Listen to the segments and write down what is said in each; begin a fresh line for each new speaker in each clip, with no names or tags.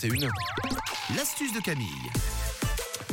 C'est une. L'astuce de Camille.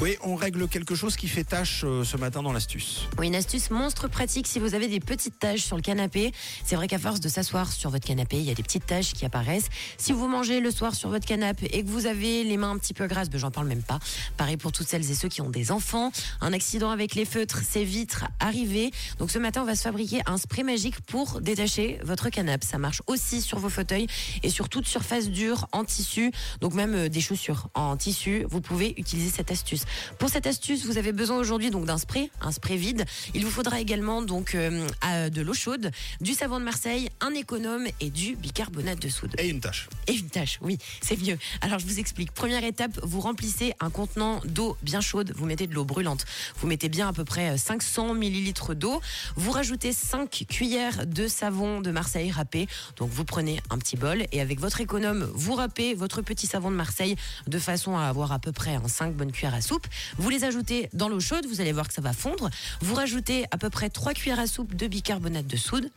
Oui, on règle quelque chose qui fait tâche euh, ce matin dans l'astuce.
Oui, une astuce monstre pratique si vous avez des petites taches sur le canapé. C'est vrai qu'à force de s'asseoir sur votre canapé, il y a des petites taches qui apparaissent. Si vous mangez le soir sur votre canapé et que vous avez les mains un petit peu grasses, ben, j'en parle même pas. Pareil pour toutes celles et ceux qui ont des enfants. Un accident avec les feutres, c'est vite arrivé. Donc ce matin, on va se fabriquer un spray magique pour détacher votre canapé. Ça marche aussi sur vos fauteuils et sur toute surface dure en tissu. Donc même euh, des chaussures en tissu, vous pouvez utiliser cette astuce. Pour cette astuce, vous avez besoin aujourd'hui donc d'un spray, un spray vide. Il vous faudra également donc euh, à- de l'eau chaude, du savon de Marseille, un économe et du bicarbonate de soude.
Et une tâche.
Et une tâche, oui, c'est mieux. Alors je vous explique. Première étape, vous remplissez un contenant d'eau bien chaude. Vous mettez de l'eau brûlante. Vous mettez bien à peu près 500 millilitres d'eau. Vous rajoutez 5 cuillères de savon de Marseille râpé. Donc vous prenez un petit bol et avec votre économe, vous râpez votre petit savon de Marseille de façon à avoir à peu près 5 bonnes cuillères à soupe. Vous les ajoutez dans l'eau chaude. Vous allez voir que ça va fondre. Vous rajoutez à peu près 3 cuillères à soupe de bicarbonate de soude.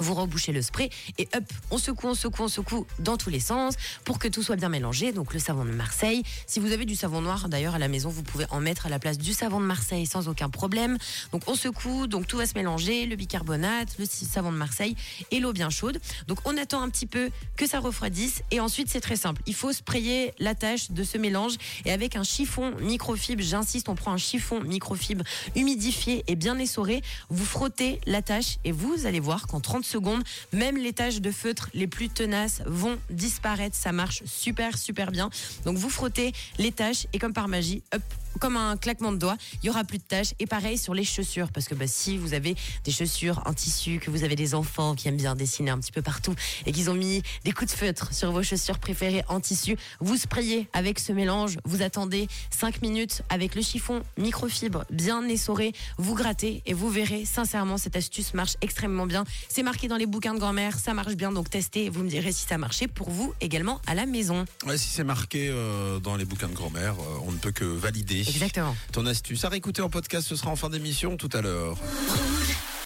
Vous rebouchez le spray et hop, on secoue, on secoue, on secoue dans tous les sens pour que tout soit bien mélangé. Donc le savon de Marseille. Si vous avez du savon noir d'ailleurs à la maison, vous pouvez en mettre à la place du savon de Marseille sans aucun problème. Donc on secoue, donc tout va se mélanger, le bicarbonate, le savon de Marseille et l'eau bien chaude. Donc on attend un petit peu que ça refroidisse et ensuite c'est très simple. Il faut sprayer la tâche de ce mélange et avec un chiffon microfibre, j'insiste, on prend un chiffon microfibre humidifié et bien essoré, vous frottez la tâche et vous allez voir qu'en 30 secondes, même les taches de feutre les plus tenaces vont disparaître. Ça marche super, super bien. Donc vous frottez les taches et comme par magie, comme un claquement de doigts, il y aura plus de taches. Et pareil sur les chaussures, parce que bah, si vous avez des chaussures en tissu, que vous avez des enfants qui aiment bien dessiner un petit peu partout et qu'ils ont mis des coups de feutre sur vos chaussures préférées en tissu, vous sprayez avec ce mélange, vous attendez 5 minutes avec le chiffon microfibre bien essoré, vous grattez et vous verrez, sincèrement, cette astuce marche extrêmement bien. C'est marqué dans les bouquins de grand-mère, ça marche bien, donc testez et vous me direz si ça marchait pour vous également à la maison.
Ouais, si c'est marqué euh, dans les bouquins de grand-mère, euh, on ne peut que valider
Exactement.
ton astuce. À réécouter en podcast, ce sera en fin d'émission tout à l'heure.